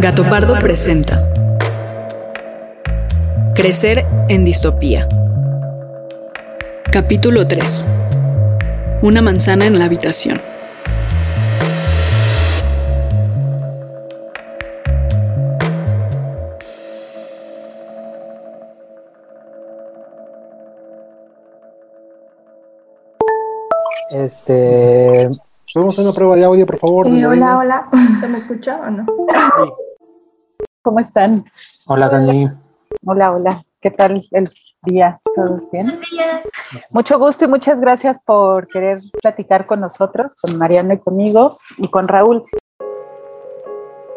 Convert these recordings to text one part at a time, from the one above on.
Gato Pardo presenta Crecer en distopía. Capítulo 3. Una manzana en la habitación. Este, vamos a una prueba de audio, por favor. Hola, hola. ¿Se me escucha o no? ¿Cómo están? Hola, Dani. Hola, hola. ¿Qué tal el día? ¿Todos bien? Mucho gusto y muchas gracias por querer platicar con nosotros, con Mariano y conmigo y con Raúl.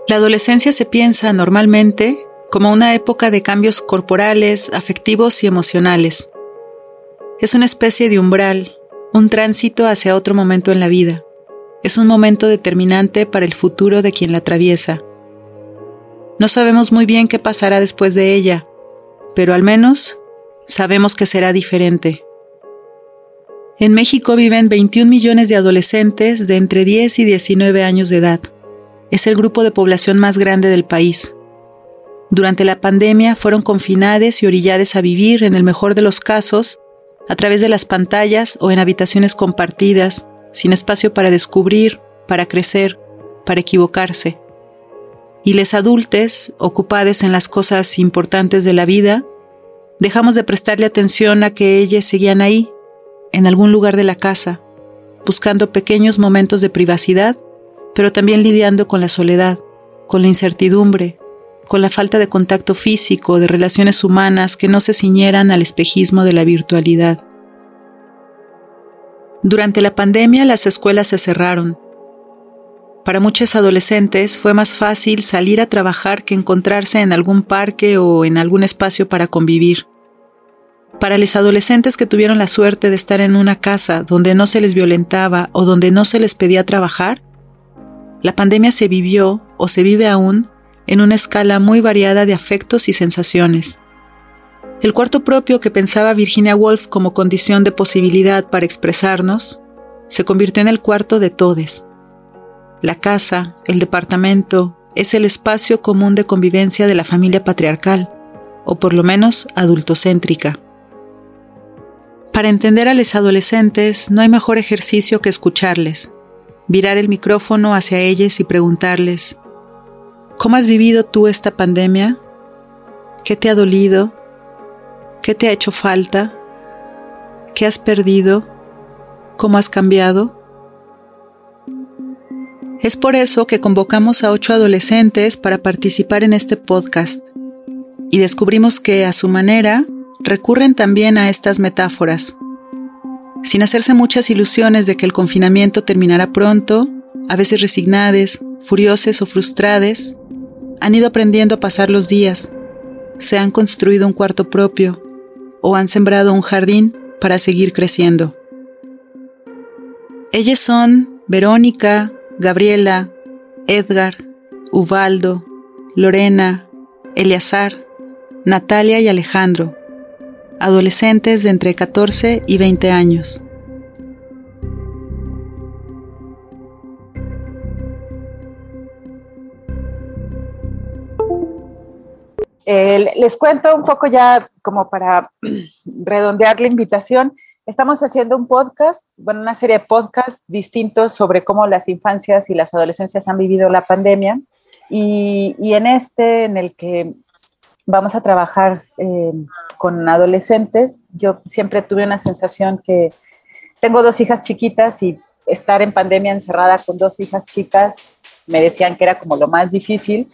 La adolescencia se piensa normalmente como una época de cambios corporales, afectivos y emocionales. Es una especie de umbral, un tránsito hacia otro momento en la vida. Es un momento determinante para el futuro de quien la atraviesa. No sabemos muy bien qué pasará después de ella, pero al menos sabemos que será diferente. En México viven 21 millones de adolescentes de entre 10 y 19 años de edad. Es el grupo de población más grande del país. Durante la pandemia fueron confinadas y orilladas a vivir, en el mejor de los casos, a través de las pantallas o en habitaciones compartidas, sin espacio para descubrir, para crecer, para equivocarse. Y les adultes, ocupados en las cosas importantes de la vida, dejamos de prestarle atención a que ellas seguían ahí, en algún lugar de la casa, buscando pequeños momentos de privacidad, pero también lidiando con la soledad, con la incertidumbre, con la falta de contacto físico, de relaciones humanas que no se ciñeran al espejismo de la virtualidad. Durante la pandemia las escuelas se cerraron. Para muchos adolescentes fue más fácil salir a trabajar que encontrarse en algún parque o en algún espacio para convivir. Para los adolescentes que tuvieron la suerte de estar en una casa donde no se les violentaba o donde no se les pedía trabajar, la pandemia se vivió o se vive aún en una escala muy variada de afectos y sensaciones. El cuarto propio que pensaba Virginia Woolf como condición de posibilidad para expresarnos, se convirtió en el cuarto de todes. La casa, el departamento, es el espacio común de convivencia de la familia patriarcal, o por lo menos adultocéntrica. Para entender a los adolescentes no hay mejor ejercicio que escucharles, virar el micrófono hacia ellos y preguntarles, ¿cómo has vivido tú esta pandemia? ¿Qué te ha dolido? ¿Qué te ha hecho falta? ¿Qué has perdido? ¿Cómo has cambiado? Es por eso que convocamos a ocho adolescentes para participar en este podcast y descubrimos que, a su manera, recurren también a estas metáforas. Sin hacerse muchas ilusiones de que el confinamiento terminará pronto, a veces resignadas, furiosas o frustradas, han ido aprendiendo a pasar los días, se han construido un cuarto propio o han sembrado un jardín para seguir creciendo. Ellas son Verónica, Gabriela, Edgar, Ubaldo, Lorena, Eleazar, Natalia y Alejandro, adolescentes de entre 14 y 20 años. Eh, les cuento un poco ya como para redondear la invitación. Estamos haciendo un podcast, bueno, una serie de podcasts distintos sobre cómo las infancias y las adolescencias han vivido la pandemia. Y, en este, en el que vamos a trabajar eh, con adolescentes, yo siempre tuve una sensación que tengo dos hijas chiquitas y estar en pandemia encerrada con dos hijas chicas me decían que era como lo más difícil,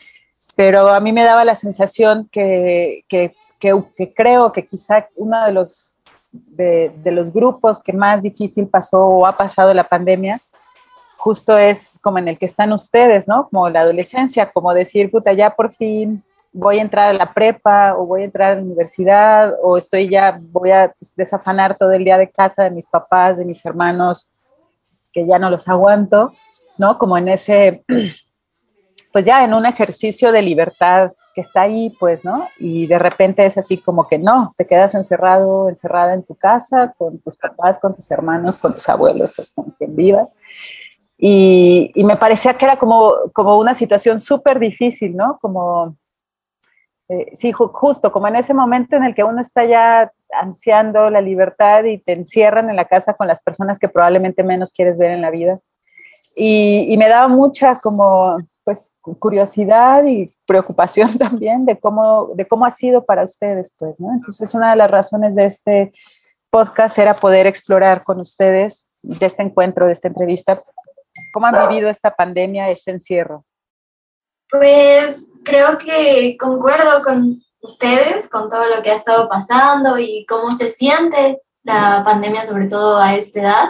pero a mí me daba la sensación que, que que, creo que quizá uno de los, de, los grupos que más difícil pasó o ha pasado la pandemia, justo es como en el que están ustedes, ¿no? Como la adolescencia, como decir, puta, ya por fin voy a entrar a la prepa o voy a entrar a la universidad o estoy ya, voy a desafanar todo el día de casa de mis papás, de mis hermanos, que ya no los aguanto, ¿no? Como en ese, pues ya en un ejercicio de libertad que está ahí, pues, ¿no? Y de repente es así como que no, te quedas encerrado, encerrada en tu casa, con tus papás, con tus hermanos, con tus abuelos, con quien viva. Y, y, me parecía que era como, como una situación súper difícil, ¿no? Como, eh, sí, justo como en ese momento en el que uno está ya ansiando la libertad y te encierran en la casa con las personas que probablemente menos quieres ver en la vida. Y, y me daba mucha como pues curiosidad y preocupación también de cómo, de cómo ha sido para ustedes, pues, ¿no? Entonces, una de las razones de este podcast era poder explorar con ustedes, de este encuentro, de esta entrevista, cómo han vivido esta pandemia, este encierro. Pues creo que concuerdo con ustedes, con todo lo que ha estado pasando y cómo se siente la pandemia, sobre todo a esta edad.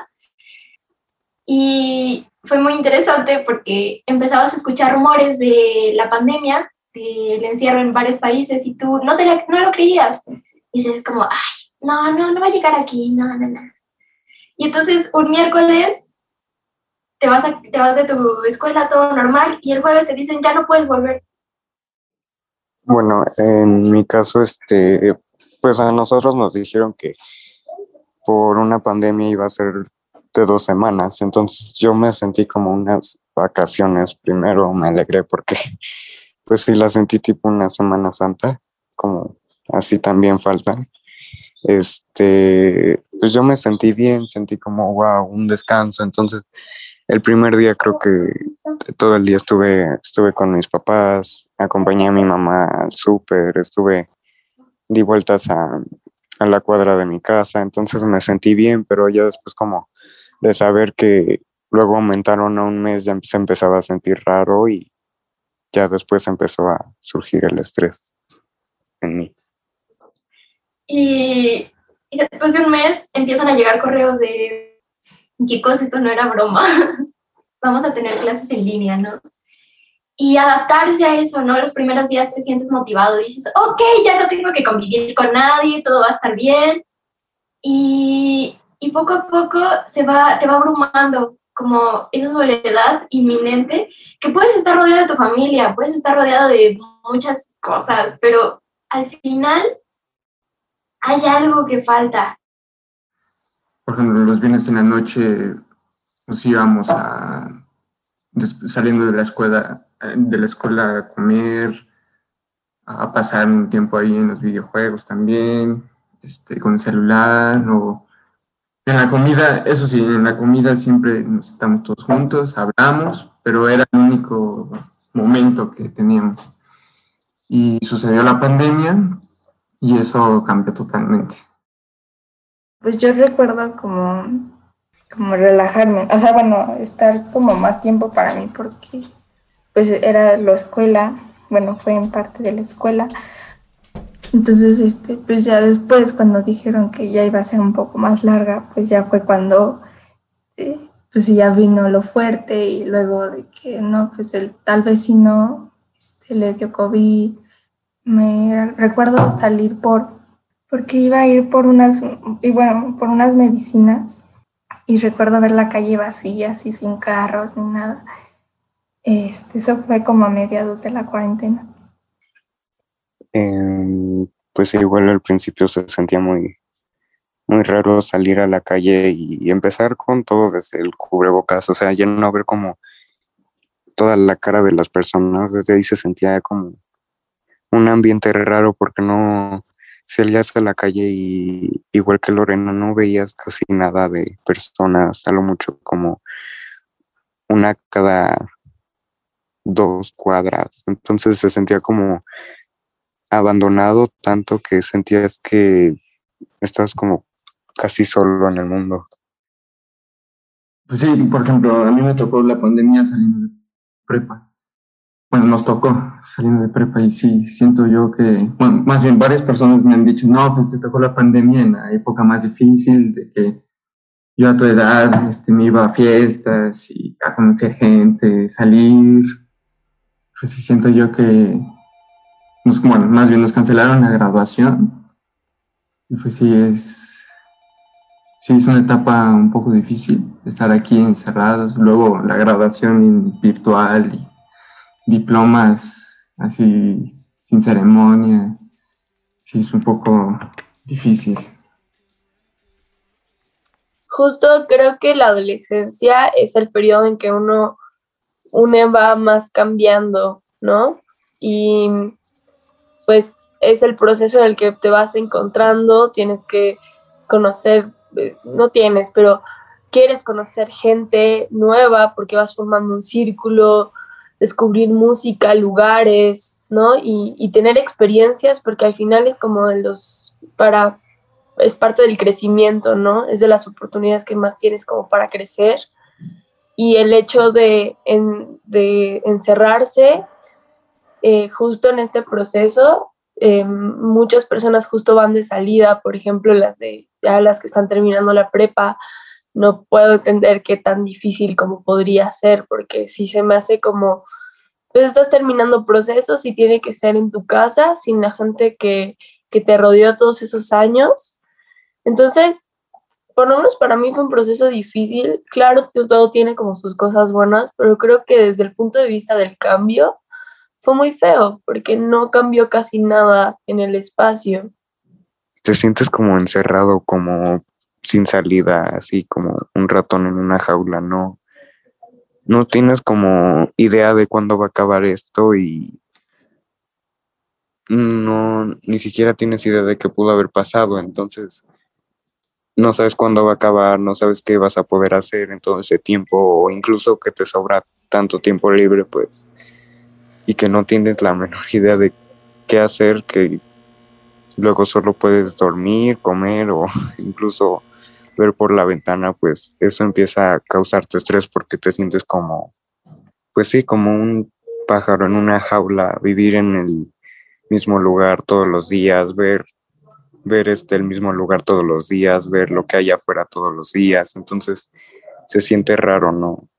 Y fue muy interesante porque empezabas a escuchar rumores de la pandemia, del encierro en varios países y tú no, te no lo creías. Y dices como, ay, no, no, no va a llegar aquí, no, no, no. Y entonces un miércoles te vas, te vas de tu escuela todo normal y el jueves te dicen ya no puedes volver. Bueno, en mi caso, este, pues a nosotros nos dijeron que por una pandemia iba a ser de dos semanas. Entonces yo me sentí como unas vacaciones. Primero me alegré porque pues sí la sentí tipo una Semana Santa, como así también faltan. Este, pues yo me sentí bien, sentí como un descanso. Entonces, el primer día creo que todo el día estuve, estuve con mis papás, acompañé a mi mamá al súper, estuve di vueltas a la cuadra de mi casa, entonces me sentí bien, pero ya después como de saber que luego aumentaron a un mes, ya se empezaba a sentir raro y ya después empezó a surgir el estrés en mí. Y, después de un mes empiezan a llegar correos de, chicos, esto no era broma, vamos a tener clases en línea, ¿no? Y adaptarse a eso, ¿no? Los primeros días te sientes motivado, dices, ok, ya no tengo que convivir con nadie, todo va a estar bien. Y, y poco a poco se va, te va abrumando como esa soledad inminente, que puedes estar rodeado de tu familia, puedes estar rodeado de muchas cosas, pero al final hay algo que falta. Por ejemplo, los viernes en la noche nos íbamos a, saliendo de la escuela, de la escuela a comer, a pasar un tiempo ahí en los videojuegos también, este, con el celular o en la comida, eso sí, en la comida siempre nos estamos todos juntos, hablamos, pero era el único momento que teníamos. Y sucedió la pandemia y eso cambió totalmente. Pues yo recuerdo como, como relajarme, o sea, bueno, estar como más tiempo para mí porque pues era la escuela, bueno, fue en parte de la escuela, entonces, este, pues ya después, cuando dijeron que ya iba a ser un poco más larga, pues ya fue cuando, eh, pues ya vino lo fuerte y luego de que no, pues el tal vecino este, le dio COVID. Me recuerdo salir por, porque iba a ir por unas, y bueno, por unas medicinas y recuerdo ver la calle vacía, así sin carros ni nada. Este, eso fue como a mediados de la cuarentena. Em, pues igual al principio se sentía muy, muy raro salir a la calle y empezar con todo desde el cubrebocas, o sea, ya no ver como toda la cara de las personas, desde ahí se sentía como un ambiente raro porque no salías a la calle y igual que Lorena no veías casi nada de personas, a lo mucho como una cada dos cuadras, entonces se sentía como abandonado tanto que sentías que estás como casi solo en el mundo. Pues sí, por ejemplo, a mí me tocó la pandemia saliendo de prepa. bueno, nos tocó saliendo de prepa y sí, siento yo que, bueno, más bien varias personas me han dicho, no, pues te tocó la pandemia en la época más difícil, de que yo a tu edad este, me iba a fiestas y a conocer gente, salir. Pues sí, siento yo que, bueno, más bien nos cancelaron la graduación. Y pues sí, es, sí, es una etapa un poco difícil estar aquí encerrados, luego la graduación virtual y diplomas así sin ceremonia, sí es un poco difícil. Justo creo que la adolescencia es el periodo en que uno, uno va más cambiando, ¿no? Y pues es el proceso en el que te vas encontrando, tienes que conocer, eh, no tienes, pero quieres conocer gente nueva porque vas formando un círculo, descubrir música, lugares, ¿no? Y, tener experiencias, porque al final es como de los, para, es parte del crecimiento, ¿no? Es de las oportunidades que más tienes como para crecer. Y el hecho de, de encerrarse eh, justo en este proceso, eh, muchas personas justo van de salida, por ejemplo, las de ya las que están terminando la prepa, no puedo entender qué tan difícil como podría ser, porque si se me hace como, pues estás terminando procesos y tiene que ser en tu casa, sin la gente que, que te rodeó todos esos años. Entonces, por lo menos para mí fue un proceso difícil. Claro, todo tiene como sus cosas buenas, pero creo que desde el punto de vista del cambio fue muy feo, porque no cambió casi nada en el espacio. Te sientes como encerrado, como sin salida, así como un ratón en una jaula, no, no tienes como idea de cuándo va a acabar esto y no, ni siquiera tienes idea de qué pudo haber pasado, entonces no sabes cuándo va a acabar, no sabes qué vas a poder hacer en todo ese tiempo o incluso que te sobra tanto tiempo libre, pues, y que no tienes la menor idea de qué hacer, que luego solo puedes dormir, comer o incluso ver por la ventana, pues eso empieza a causarte estrés porque te sientes como, pues sí, como un pájaro en una jaula, vivir en el mismo lugar todos los días, ver, ver este, el mismo lugar todos los días, ver lo que hay afuera todos los días, entonces se siente raro, ¿no?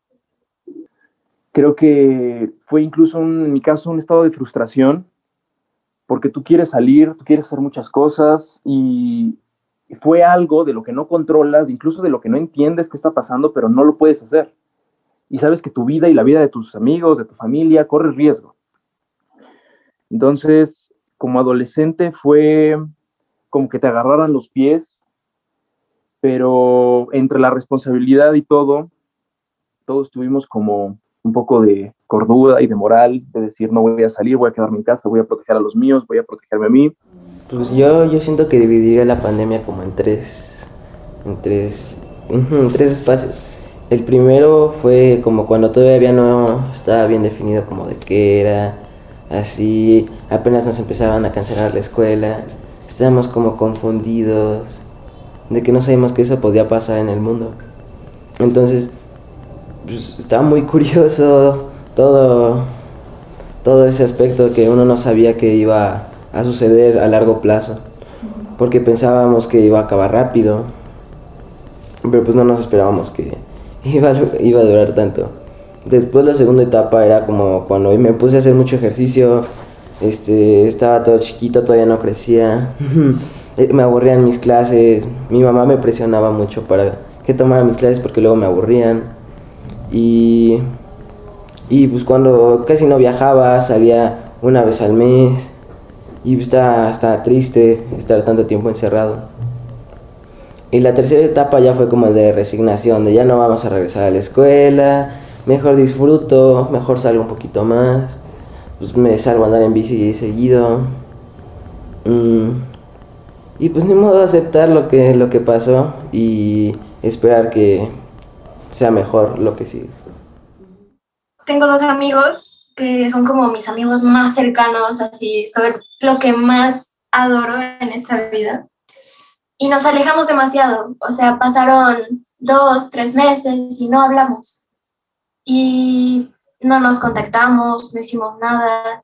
Creo que fue incluso en mi caso un estado de frustración, porque tú quieres salir, tú quieres hacer muchas cosas y fue algo de lo que no controlas, incluso de lo que no entiendes qué está pasando, pero no lo puedes hacer. Y sabes que tu vida y la vida de tus amigos, de tu familia, corre riesgo. Entonces, como adolescente fue como que te agarraran los pies, pero entre la responsabilidad y todo, todos tuvimos como un poco de cordura y de moral, de decir no voy a salir, voy a quedarme en casa, voy a proteger a los míos, voy a protegerme a mí. Pues yo, yo siento que dividiría la pandemia como en tres, en tres, tres espacios. El primero fue como cuando todavía no estaba bien definido como de qué era, así apenas nos empezaban a cancelar la escuela, estábamos como confundidos de que no sabíamos que eso podía pasar en el mundo. Entonces, pues, estaba muy curioso todo, todo ese aspecto que uno no sabía que iba a suceder a largo plazo, porque pensábamos que iba a acabar rápido, pero pues no nos esperábamos que iba, iba a durar tanto. Después la segunda etapa era como cuando me puse a hacer mucho ejercicio, este, estaba todo chiquito, todavía no crecía, me aburrían mis clases, mi mamá me presionaba mucho para que tomara mis clases porque luego me aburrían. Y, y pues cuando casi no viajaba, salía una vez al mes y está, está triste estar tanto tiempo encerrado. Y la tercera etapa ya fue como de resignación, de ya no vamos a regresar a la escuela, mejor disfruto, mejor salgo un poquito más, pues me salgo a andar en bici seguido. Mm, y pues ni modo aceptar lo que, lo que pasó y esperar que sea mejor lo que sigue. Tengo dos amigos que son como mis amigos más cercanos, así, saber lo que más adoro en esta vida. Y nos alejamos demasiado, o sea, pasaron dos, tres meses y no hablamos. Y no nos contactamos, no hicimos nada.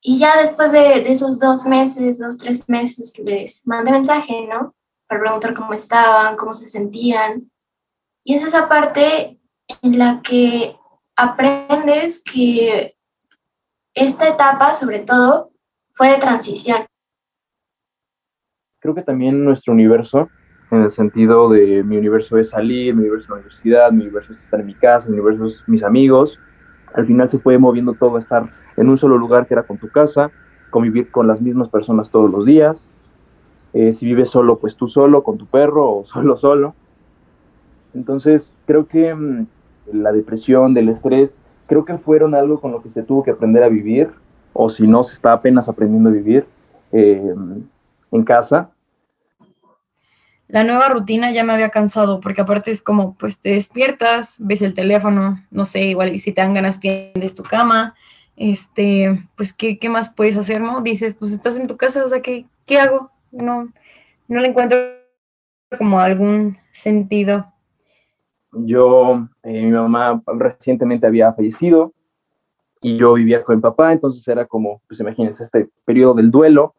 Y ya después de, de, esos dos meses, dos, tres meses, les mandé mensaje, ¿no? Para preguntar cómo estaban, cómo se sentían. Y es esa parte en la que aprendes que esta etapa, sobre todo, fue de transición. Creo que también nuestro universo, en el sentido de mi universo es salir, mi universo es la universidad, mi universo es estar en mi casa, mi universo es mis amigos, al final se fue moviendo todo a estar en un solo lugar que era con tu casa, convivir con las mismas personas todos los días. Eh, si vives solo, pues tú solo, con tu perro o solo, solo. Entonces, creo que mmm, la depresión, del estrés, creo que fueron algo con lo que se tuvo que aprender a vivir, o si no, se está apenas aprendiendo a vivir eh, en casa. La nueva rutina ya me había cansado, porque aparte es como, pues te despiertas, ves el teléfono, no sé, igual y si te dan ganas tiendes tu cama, este, pues ¿qué, qué más puedes hacer, no? Dices, pues estás en tu casa, o sea, ¿qué, qué hago? No, no le encuentro como algún sentido. Yo, eh, mi mamá recientemente había fallecido y yo vivía con mi papá, entonces era como, pues imagínense, este periodo del duelo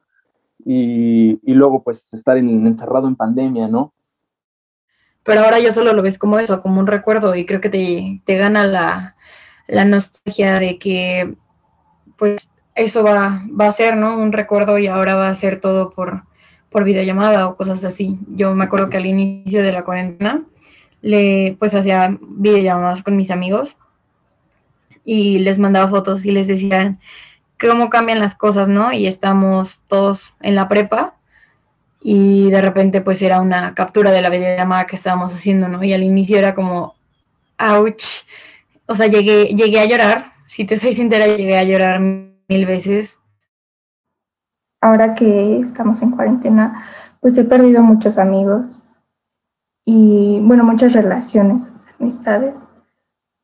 y, y luego pues estar en, encerrado en pandemia, ¿no? Pero ahora yo solo lo ves como eso, como un recuerdo y creo que te, te gana la, la nostalgia de que pues eso va, va a ser, ¿no? Un recuerdo y ahora va a ser todo por, por videollamada o cosas así. Yo me acuerdo que al inicio de la cuarentena le pues hacía videollamadas con mis amigos y les mandaba fotos y les decían cómo cambian las cosas, ¿no? Y estamos todos en la prepa y de repente pues era una captura de la videollamada que estábamos haciendo, ¿no? Y al inicio era como, ouch, o sea, llegué, llegué a llorar, si te soy sincera, llegué a llorar mil veces. Ahora que estamos en cuarentena, pues he perdido muchos amigos y bueno, muchas relaciones, amistades.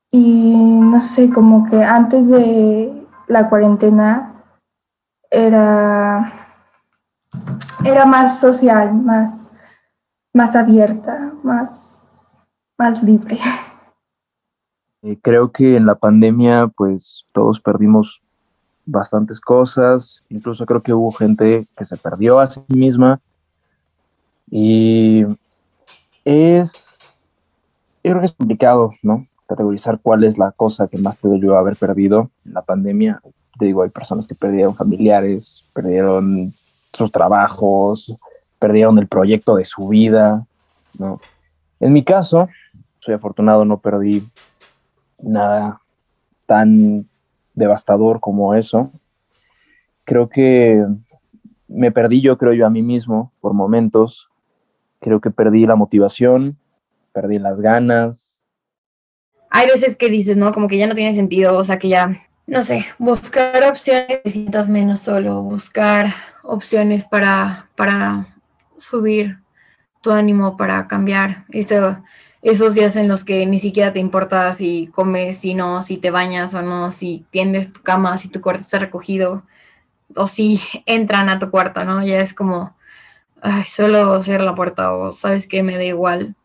Y no sé, como que antes de la cuarentena era, era más social, más, más abierta, más, más libre. Creo que en la pandemia pues todos perdimos bastantes cosas, incluso creo que hubo gente que se perdió a sí misma y es, yo creo que es complicado, ¿no? Categorizar cuál es la cosa que más te dolió haber perdido en la pandemia. Te digo, hay personas que perdieron familiares, perdieron sus trabajos, perdieron el proyecto de su vida, ¿no? En mi caso, soy afortunado, no perdí nada tan devastador como eso. Creo que me perdí yo, creo yo, a mí mismo por momentos, creo que perdí la motivación, perdí las ganas. Hay veces que dices, ¿no? Como que ya no tiene sentido, o sea, que ya, no sé, buscar opciones, te sientas menos solo, buscar opciones para, para subir tu ánimo, para cambiar eso, esos días en los que ni siquiera te importa si comes, si no, si te bañas o no, si tiendes tu cama, si tu cuarto está recogido, o si entran a tu cuarto, ¿no? Ya es como ay, solo cierra la puerta o sabes que me da igual.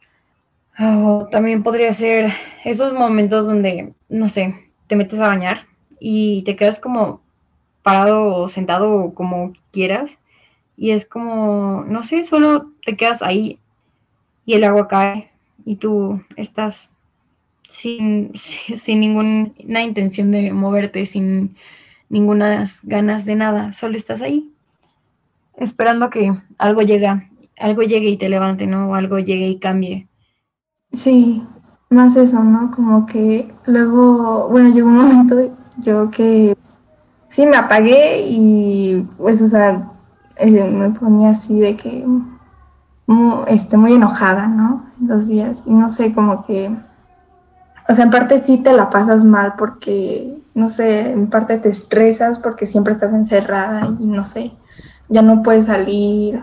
O también podría ser esos momentos donde, no sé, te metes a bañar y te quedas como parado o sentado o como quieras y es como, no sé, solo te quedas ahí y el agua cae y tú estás sin, sin ninguna intención de moverte, sin ninguna ganas de nada, solo estás ahí esperando que algo llegue, algo llegue y te levante, ¿no? O algo llegue y cambie. Sí, más eso, ¿no? Como que luego, bueno, llegó un momento yo que sí me apagué y pues, o sea, eh, me ponía así de que muy, este, muy enojada, ¿no? Los días. Y no sé, como que, o sea, en parte sí te la pasas mal porque, no sé, en parte te estresas porque siempre estás encerrada y no sé ya no puedes salir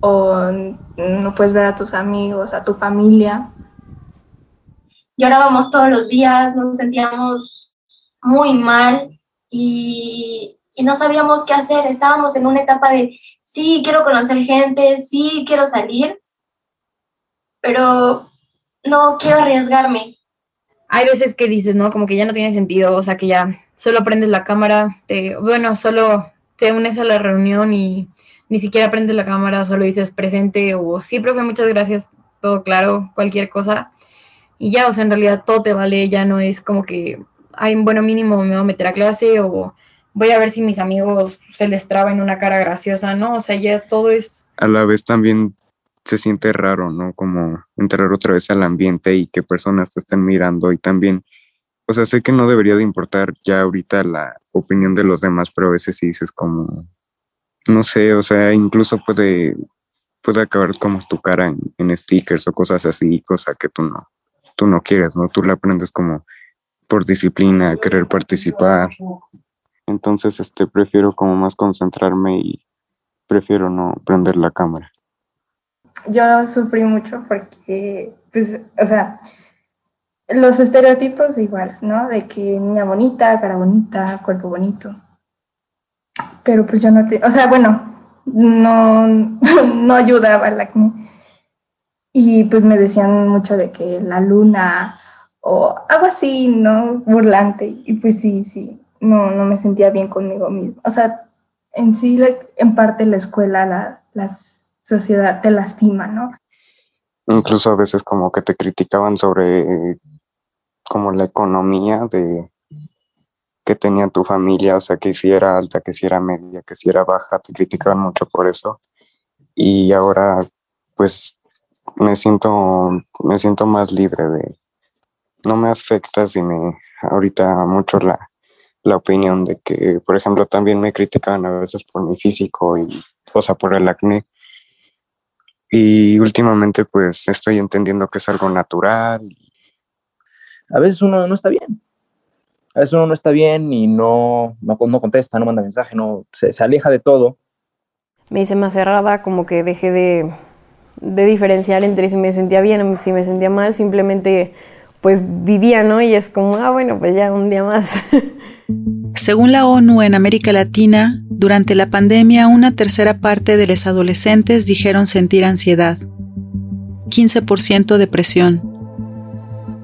o no puedes ver a tus amigos, a tu familia. Llorábamos todos los días, nos sentíamos muy mal y, y no sabíamos qué hacer. Estábamos en una etapa de, sí, quiero conocer gente, sí, quiero salir, pero no quiero arriesgarme. hay veces que dices, ¿no? Como que ya no tiene sentido, o sea, que ya solo prendes la cámara, te, bueno, solo te unes a la reunión y ni siquiera prendes la cámara, solo dices presente o sí, profe, muchas gracias, todo claro, cualquier cosa. Y ya, o sea, en realidad todo te vale, ya no es como que, hay bueno, mínimo me voy a meter a clase o voy a ver si mis amigos se les traba en una cara graciosa, ¿no? O sea, ya todo es... A la vez también se siente raro, ¿no? Como entrar otra vez al ambiente y que personas te estén mirando y también, o sea, sé que no debería de importar ya ahorita la opinión de los demás, pero a veces sí dices como, no sé, o sea, incluso puede, puede acabar como tu cara en, en stickers o cosas así, cosa que tú no, tú no quieres, ¿no? Tú la aprendes como por disciplina, querer participar. Entonces, este, prefiero como más concentrarme y prefiero no prender la cámara yo sufrí mucho porque, pues, o sea, los estereotipos igual, ¿no? De que niña bonita, cara bonita, cuerpo bonito. Pero pues yo no te, o sea, bueno, no, no ayudaba el acné. Y pues me decían mucho de que la luna o algo así, ¿no? Burlante. Y pues sí, sí, no, no me sentía bien conmigo mismo. O sea, en sí, en parte la escuela, la, las sociedad te lastima, ¿no? Incluso a veces como que te criticaban sobre como la economía de que tenía tu familia, o sea, que si era alta, que si era media, que si era baja, te criticaban mucho por eso. Y ahora pues me siento me siento más libre de no me afecta si me ahorita mucho la, la opinión de que, por ejemplo, también me criticaban a veces por mi físico y, o sea, por el acné, y últimamente pues estoy entendiendo que es algo natural. A veces uno no está bien. A veces uno no está bien y no, no, no contesta, no manda mensaje, no, se, se, aleja de todo. Me hice más cerrada, como que dejé de, de diferenciar entre si me sentía bien o si me sentía mal, simplemente pues vivía, ¿no? Y es como, ah, bueno, pues ya un día más. Según la ONU en América Latina, durante la pandemia una tercera parte de los adolescentes dijeron sentir ansiedad, 15% depresión.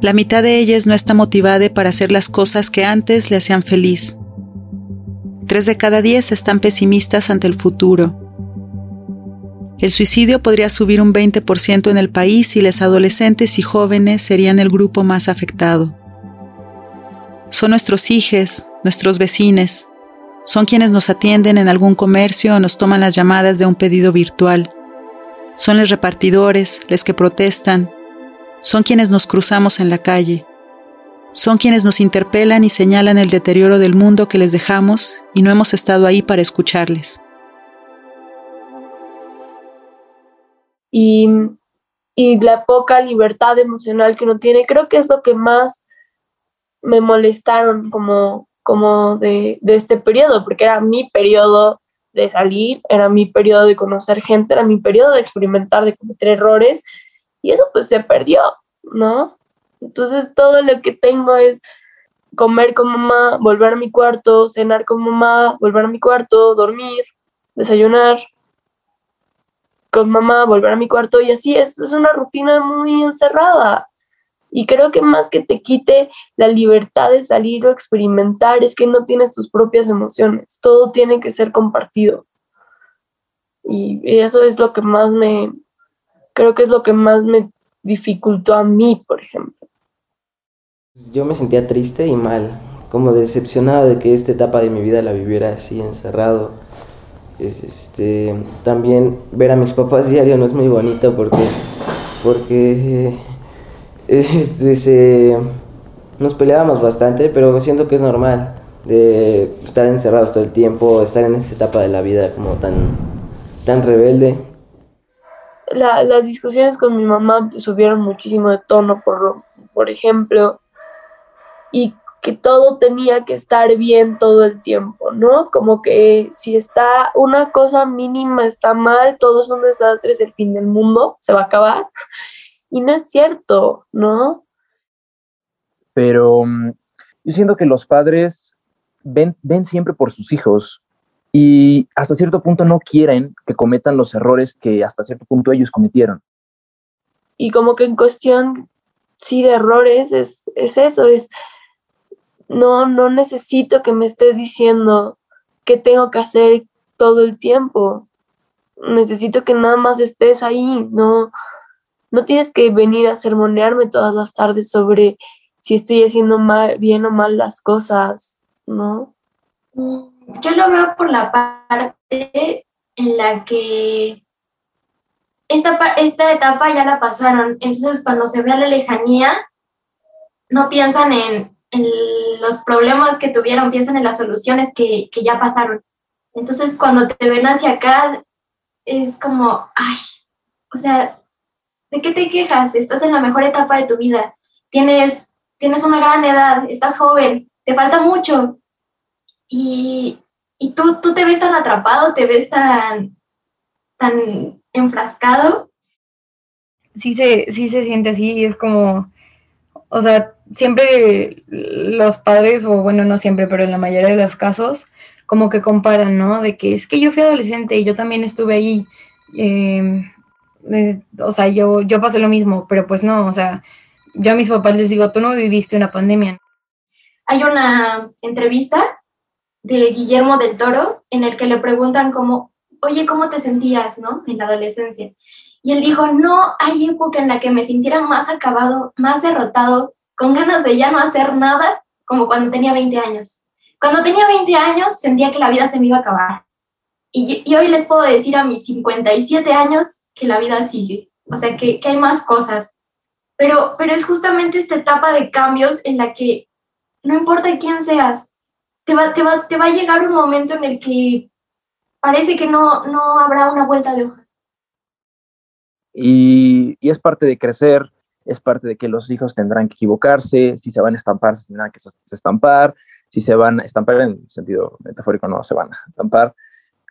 La mitad de ellas no está motivada para hacer las cosas que antes le hacían feliz. Tres de cada diez están pesimistas ante el futuro. El suicidio podría subir un 20% en el país y los adolescentes y jóvenes serían el grupo más afectado. Son nuestros hijos, nuestros vecinos, son quienes nos atienden en algún comercio o nos toman las llamadas de un pedido virtual. Son los repartidores, los que protestan. Son quienes nos cruzamos en la calle. Son quienes nos interpelan y señalan el deterioro del mundo que les dejamos y no hemos estado ahí para escucharles. Y, y la poca libertad emocional que uno tiene, creo que es lo que más me molestaron como, como de, de este periodo, porque era mi periodo de salir, era mi periodo de conocer gente, era mi periodo de experimentar, de cometer errores, y eso pues se perdió, ¿no? Entonces todo lo que tengo es comer con mamá, volver a mi cuarto, cenar con mamá, volver a mi cuarto, dormir, desayunar con mamá, volver a mi cuarto, y así es, es una rutina muy encerrada. Y creo que más que te quite la libertad de salir o experimentar es que no tienes tus propias emociones. Todo tiene que ser compartido. Y eso es lo que más me, creo que es lo que más me dificultó a mí, por ejemplo. Yo me sentía triste y mal, como decepcionado de que esta etapa de mi vida la viviera así encerrado. Es, este, también ver a mis papás diario no es muy bonito porque, porque este, nos peleábamos bastante, pero siento que es normal de estar encerrados todo el tiempo, estar en esta etapa de la vida como tan, tan rebelde. Las discusiones con mi mamá subieron muchísimo de tono, por, por ejemplo, y que todo tenía que estar bien todo el tiempo, ¿no? Como que si está una cosa mínima está mal, todo es un desastre, es el fin del mundo, se va a acabar. Y no es cierto, ¿no? Pero mm, yo siento que los padres ven, ven siempre por sus hijos y hasta cierto punto no quieren que cometan los errores que hasta cierto punto ellos cometieron. Y como que en cuestión sí, de errores, es, es eso, es, no, no necesito que me estés diciendo qué tengo que hacer todo el tiempo. Necesito que nada más estés ahí, no, no tienes que venir a sermonearme todas las tardes sobre si estoy haciendo mal, bien o mal las cosas, ¿no? Yo lo veo por la parte en la que esta, esta etapa ya la pasaron, entonces cuando se ve a la lejanía, no piensan en, los problemas que tuvieron, piensan en las soluciones que, que ya pasaron. Entonces cuando te ven hacia acá, es como, ay, o sea, ¿de qué te quejas? Estás en la mejor etapa de tu vida, tienes, tienes una gran edad, estás joven, te falta mucho. Y, y tú, tú te ves tan atrapado, te ves tan, tan enfrascado. Sí se, sí se siente así, es como, o sea, siempre los padres, o bueno, no siempre, pero en la mayoría de los casos, como que comparan, ¿no? De que es que yo fui adolescente y yo también estuve ahí. Em, eh, o sea, yo, yo pasé lo mismo, pero pues no, o sea, yo a mis papás les digo, tú no viviste una pandemia. Hay una entrevista de Guillermo del Toro en el que le preguntan cómo, oye, ¿cómo te sentías, no? En la adolescencia. Y él dijo, no hay época en la que me sintiera más acabado, más derrotado, con ganas de ya no hacer nada, como cuando tenía 20 años. Cuando tenía 20 años sentía que la vida se me iba a acabar. Y, y hoy les puedo decir a mis 57 años que la vida sigue, o sea, que, que hay más cosas. Pero, pero es justamente esta etapa de cambios en la que no importa quién seas, te va, te va, te va a llegar un momento en el que parece que no, no habrá una vuelta de hoja. Y, y, es parte de crecer, es parte de que los hijos tendrán que equivocarse, si se van a estampar, se tendrán que estampar, si se van a estampar en sentido metafórico, no se van a estampar,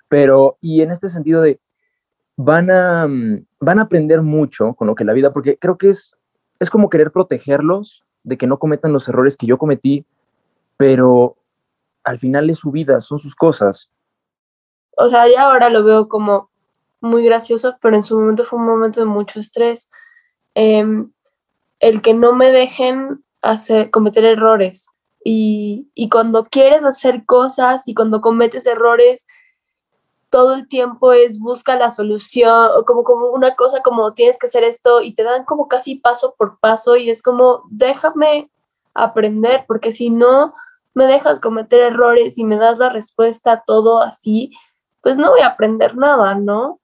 pero y en este sentido de van a, van a aprender mucho con lo que la vida, porque creo que es, es como querer protegerlos de que no cometan los errores que yo cometí, pero al final es su vida, son sus cosas. O sea, ya ahora lo veo como muy gracioso, pero en su momento fue un momento de mucho estrés. Em, el que no me dejen hacer, cometer errores. Y, y cuando quieres hacer cosas y cuando cometes errores, todo el tiempo es busca la solución, como, como una cosa como tienes que hacer esto y te dan como casi paso por paso y es como déjame aprender, porque si no me dejas cometer errores y me das la respuesta todo así, pues no voy a aprender nada, ¿no?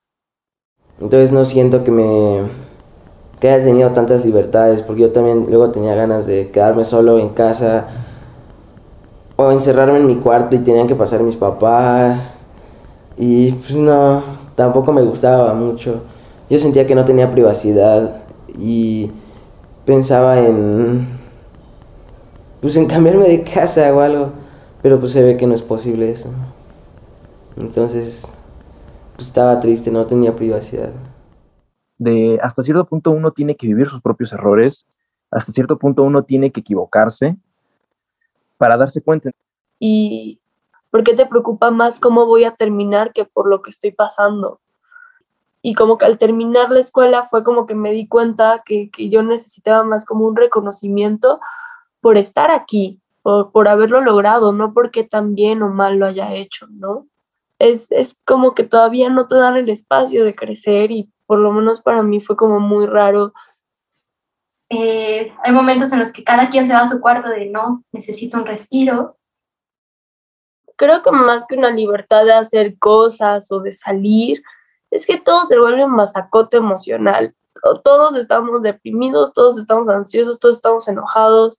Entonces no siento que me que haya tenido tantas libertades, porque yo también luego tenía ganas de quedarme solo en casa o encerrarme en mi cuarto y tenían que pasar mis papás. Y pues no, tampoco me gustaba mucho. Yo sentía que no tenía privacidad y pensaba en pues en cambiarme de casa o algo, pero pues se ve que no es posible eso. Entonces, pues estaba triste, no tenía privacidad. De hasta cierto punto uno tiene que vivir sus propios errores, hasta cierto punto uno tiene que equivocarse para darse cuenta. ¿Y por qué te preocupa más cómo voy a terminar que por lo que estoy pasando? Y como que al terminar la escuela fue como que me di cuenta que, que yo necesitaba más como un reconocimiento por estar aquí, por, por haberlo logrado, no porque tan bien o mal lo haya hecho, ¿no? Es, es como que todavía no te dan el espacio de crecer y por lo menos para mí fue como muy raro. Eh, hay momentos en los que cada quien se va a su cuarto de no, necesito un respiro. Creo que más que una libertad de hacer cosas o de salir, es que todo se vuelve un masacote emocional. Todos estamos deprimidos, todos estamos ansiosos, todos estamos enojados.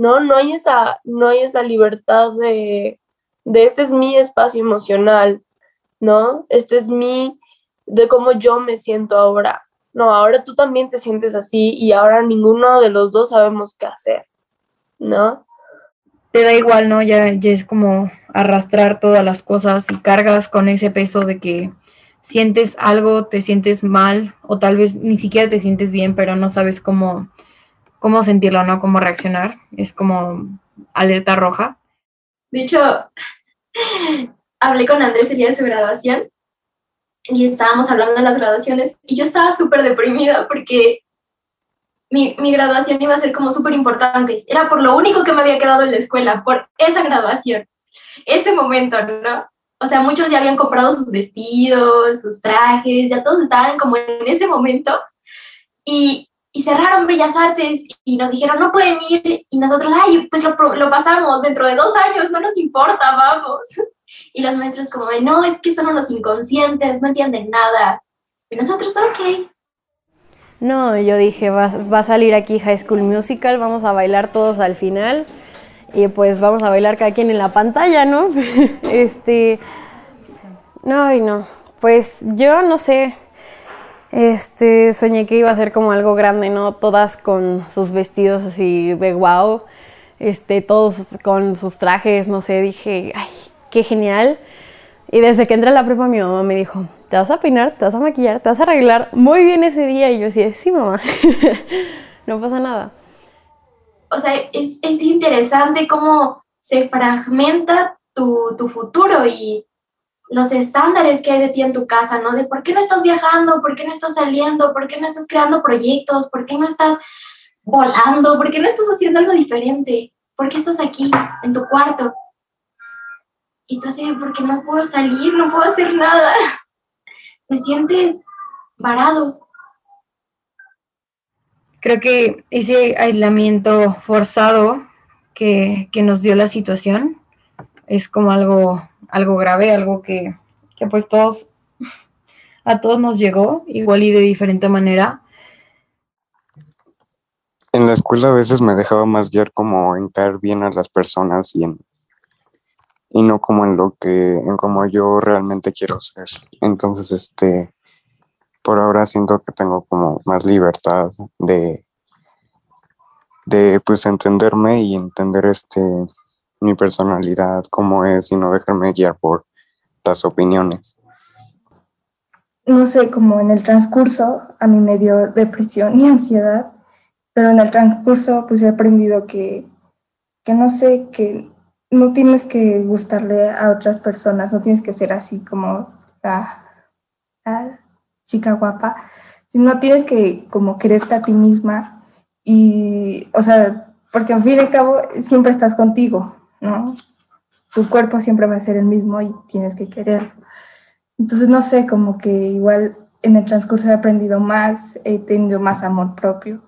No, no hay esa, no hay esa libertad de, de este es mi espacio emocional, ¿no? Este es mi, de cómo yo me siento ahora. No, ahora tú también te sientes así y ahora ninguno de los dos sabemos qué hacer, ¿no? Te da igual, ¿no? Ya, ya es como arrastrar todas las cosas y cargas con ese peso de que sientes algo, te sientes mal o tal vez ni siquiera te sientes bien, pero no sabes cómo, cómo sentirlo, ¿no? Cómo reaccionar. Es como alerta roja. De hecho, hablé con Andrés el día de su graduación y estábamos hablando de las graduaciones y yo estaba súper deprimida porque mi, mi graduación iba a ser como súper importante. Era por lo único que me había quedado en la escuela, por esa graduación, ese momento, ¿no? O sea, muchos ya habían comprado sus vestidos, sus trajes, ya todos estaban como en ese momento. Y, y cerraron Bellas Artes y nos dijeron, no pueden ir. Y nosotros, ay, pues lo, lo pasamos dentro de dos años, no nos importa, vamos. Y los maestros como no, es que son los inconscientes, no entienden nada. Y nosotros, ok. No, yo dije, va, va a salir aquí High School Musical, vamos a bailar todos al final y pues vamos a bailar cada quien en la pantalla, ¿no? este, no, y no, pues yo no sé, este, soñé que iba a ser como algo grande, ¿no? Todas con sus vestidos así de wow, este, todos con sus trajes, no sé, dije, ay, qué genial. Y desde que entré a la prepa mi mamá me dijo, te vas a peinar, te vas a maquillar, te vas a arreglar muy bien ese día. Y yo decía, sí, mamá, no pasa nada. O sea, es, es interesante cómo se fragmenta tu, tu, futuro y los estándares que hay de ti en tu casa, ¿no? De por qué no estás viajando, por qué no estás saliendo, por qué no estás creando proyectos, por qué no estás volando, por qué no estás haciendo algo diferente, por qué estás aquí, en tu cuarto. Y tú así, porque no puedo salir, no puedo hacer nada. Te sientes varado. Creo que ese aislamiento forzado que, que nos dio la situación es como algo, algo grave, algo que, que pues todos, a todos nos llegó, igual y de diferente manera. En la escuela a veces me dejaba más guiar como en caer bien a las personas y en y no como en lo que, en como yo realmente quiero ser. Entonces, este, por ahora siento que tengo como más libertad de, de pues entenderme y entender este, mi personalidad, cómo es y no dejarme guiar por las opiniones. No sé, como en el transcurso a mí me dio depresión y ansiedad, pero en el transcurso pues he aprendido que, que no sé, que no tienes que gustarle a otras personas, no tienes que ser así como la, chica guapa, sino tienes que como quererte a ti misma y, o sea, porque al fin y al cabo siempre estás contigo, ¿no? Tu cuerpo siempre va a ser el mismo y tienes que quererlo. Entonces, no sé, como que igual en el transcurso he aprendido más, he tenido más amor propio.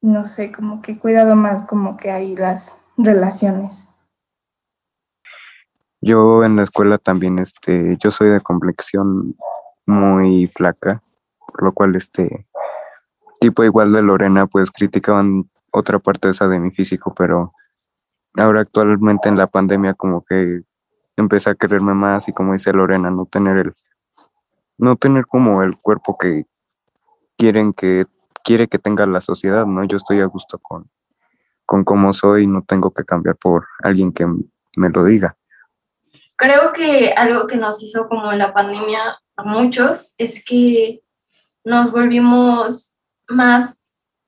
No sé, como que he cuidado más como que hay las relaciones. Yo en la escuela también, este, yo soy de complexión muy flaca, por lo cual, este, tipo igual de Lorena, pues criticaban otra parte esa de mi físico, pero ahora actualmente en la pandemia como que empecé a quererme más y como dice Lorena, no tener el, no tener como el cuerpo que quieren que, quiere que tenga la sociedad, ¿no? Yo estoy a gusto con, con cómo soy, no tengo que cambiar por alguien que me lo diga. Creo que algo que nos hizo como la pandemia a muchos es que nos volvimos más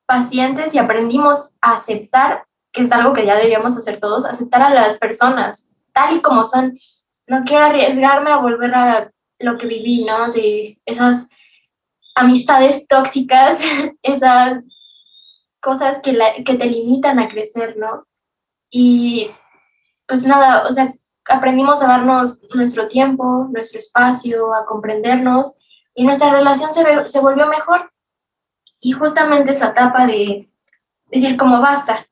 pacientes y aprendimos a aceptar, que es algo que ya deberíamos hacer todos, aceptar a las personas tal y como son. No quiero arriesgarme a volver a lo que viví, ¿no? De esas amistades tóxicas, esas cosas que, te limitan a crecer, ¿no? Y pues nada, o sea, aprendimos a darnos nuestro tiempo, nuestro espacio, a comprendernos y nuestra relación se, se volvió mejor. Y justamente esa etapa de decir como basta,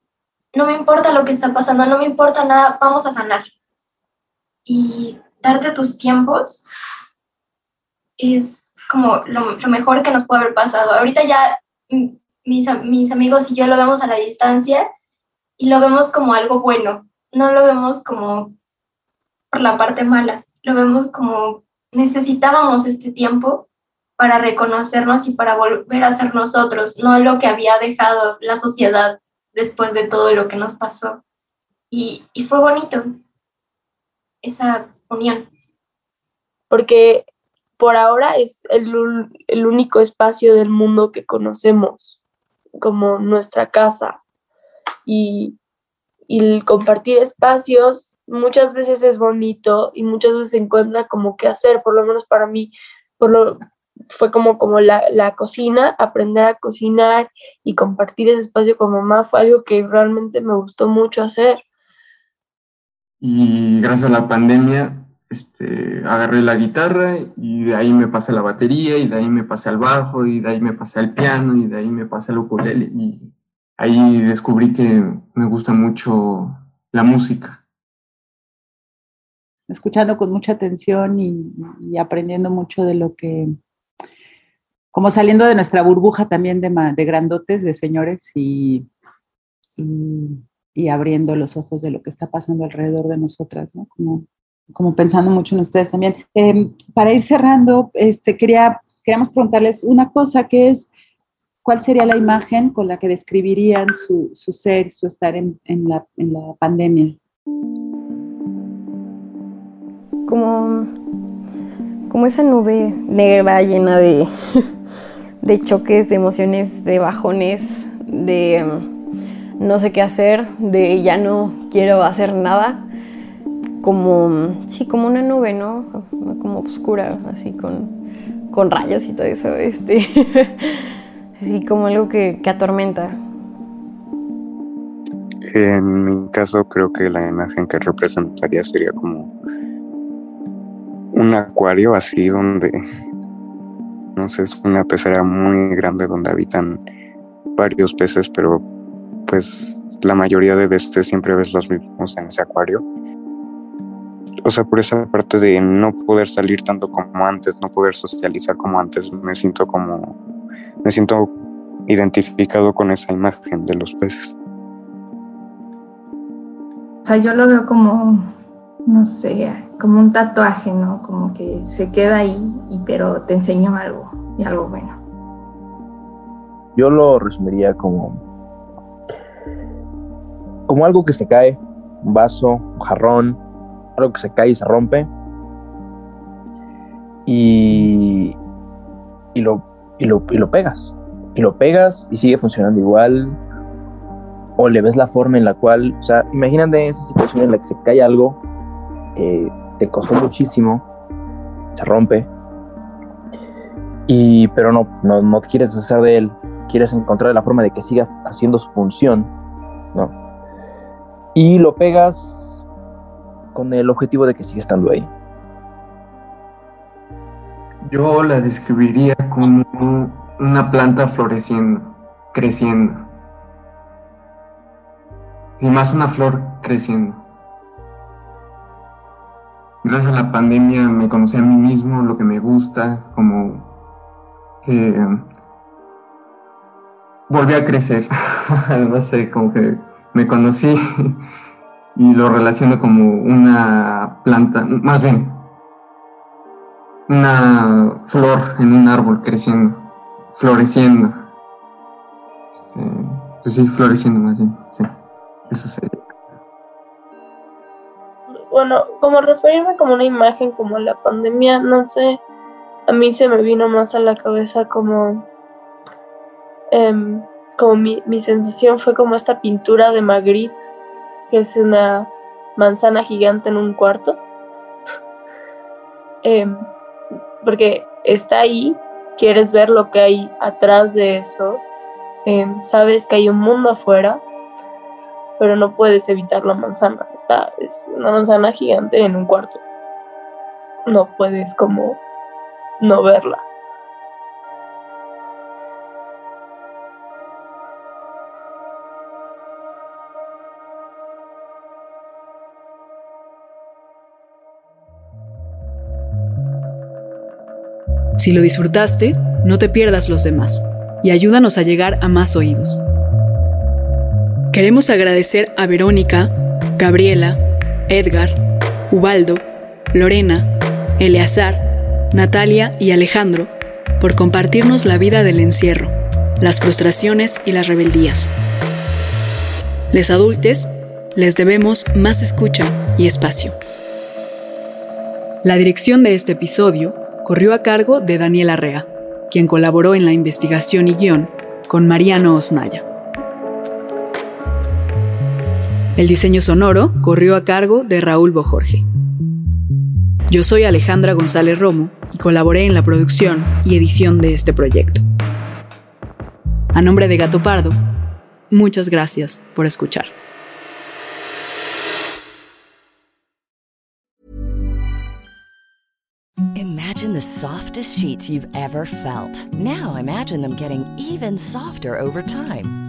no me importa lo que está pasando, no me importa nada, vamos a sanar. Y darte tus tiempos es como lo, mejor que nos puede haber pasado. Ahorita ya mis, mis amigos y yo lo vemos a la distancia y lo vemos como algo bueno, no lo vemos como por la parte mala. Lo vemos como necesitábamos este tiempo para reconocernos y para volver a ser nosotros, no lo que había dejado la sociedad después de todo lo que nos pasó. Y, y fue bonito esa unión. Porque por ahora es el, el único espacio del mundo que conocemos como nuestra casa. Y, y el compartir espacios muchas veces es bonito y muchas veces se encuentra como qué hacer, por lo menos para mí, por fue como, como la, la, cocina, aprender a cocinar y compartir ese espacio con mamá fue algo que realmente me gustó mucho hacer. Y gracias a la pandemia, este, agarré la guitarra y de ahí me pasé la batería y de ahí me pasé al bajo y de ahí me pasé al piano y de ahí me pasé al ukulele y ahí descubrí que me gusta mucho la música. Escuchando con mucha atención y, y aprendiendo mucho de lo que, como saliendo de nuestra burbuja también de, de grandotes, de señores y, y, abriendo los ojos de lo que está pasando alrededor de nosotras, ¿no? Como, como pensando mucho en ustedes también. Eh, para ir cerrando, este, quería, queríamos preguntarles una cosa que es, ¿cuál sería la imagen con la que describirían su, su ser, su estar en, en, la, en la pandemia? Como, como esa nube negra llena de, de choques, de emociones, de bajones, de um, no sé qué hacer, de ya no quiero hacer nada como, sí, como una nube, ¿no? Como oscura, así con, con rayos y todo eso, este, así como algo que, que atormenta. En mi caso creo que la imagen que representaría sería como un acuario así donde, es una pecera muy grande donde habitan varios peces, pero pues la mayoría de veces siempre ves los mismos en ese acuario o sea, por esa parte de no poder salir tanto como antes, no poder socializar como antes, me siento como, me siento identificado con esa imagen de los peces. O sea, yo lo veo como, no sé, como un tatuaje, ¿no? Como que se queda ahí, y, pero te enseñó algo, y algo bueno. Yo lo resumiría como, como algo que se cae, un vaso, un jarrón, algo que se cae y se rompe. Y, y, lo, y, lo, y lo pegas. Y lo pegas y sigue funcionando igual. O le ves la forma en la cual, o sea, imagínate esa situación en la que se cae algo que te costó muchísimo, se rompe, y, pero no, no, no quieres deshacer de él, quieres encontrar la forma de que siga haciendo su función, ¿no? Y lo pegas con el objetivo de que siga estando ahí. Yo la describiría como una planta floreciendo, creciendo. Y más una flor creciendo. Gracias a la pandemia me conocí a mí mismo, lo que me gusta, como que volví a crecer. no sé, como que me conocí y lo relaciono como una planta, más bien, una flor en un árbol creciendo, floreciendo. Este, pues sí, floreciendo más bien, sí, eso sería. Bueno, como referirme como una imagen como la pandemia, no sé, a mí se me vino más a la cabeza como, em, como mi, mi sensación fue como esta pintura de Magritte que es una manzana gigante en un cuarto. Em, porque está ahí, quieres ver lo que hay atrás de eso, em, sabes que hay un mundo afuera, pero no puedes evitar la manzana. Está, es una manzana gigante en un cuarto. No puedes como no verla. Si lo disfrutaste, no te pierdas los demás y ayúdanos a llegar a más oídos. Queremos agradecer a Verónica, Gabriela, Edgar, Ubaldo, Lorena, Eleazar, Natalia y Alejandro por compartirnos la vida del encierro, las frustraciones y las rebeldías. Les adultes les debemos más escucha y espacio. La dirección de este episodio corrió a cargo de Daniel Arrea, quien colaboró en la investigación y guion con Mariano Osnaya. El diseño sonoro corrió a cargo de Raúl Bojorge. Yo soy Alejandra González Romo y colaboré en la producción y edición de este proyecto. A nombre de Gato Pardo, muchas gracias por escuchar. Imagine the softest sheets you've ever felt. Now imagine them getting even softer over time.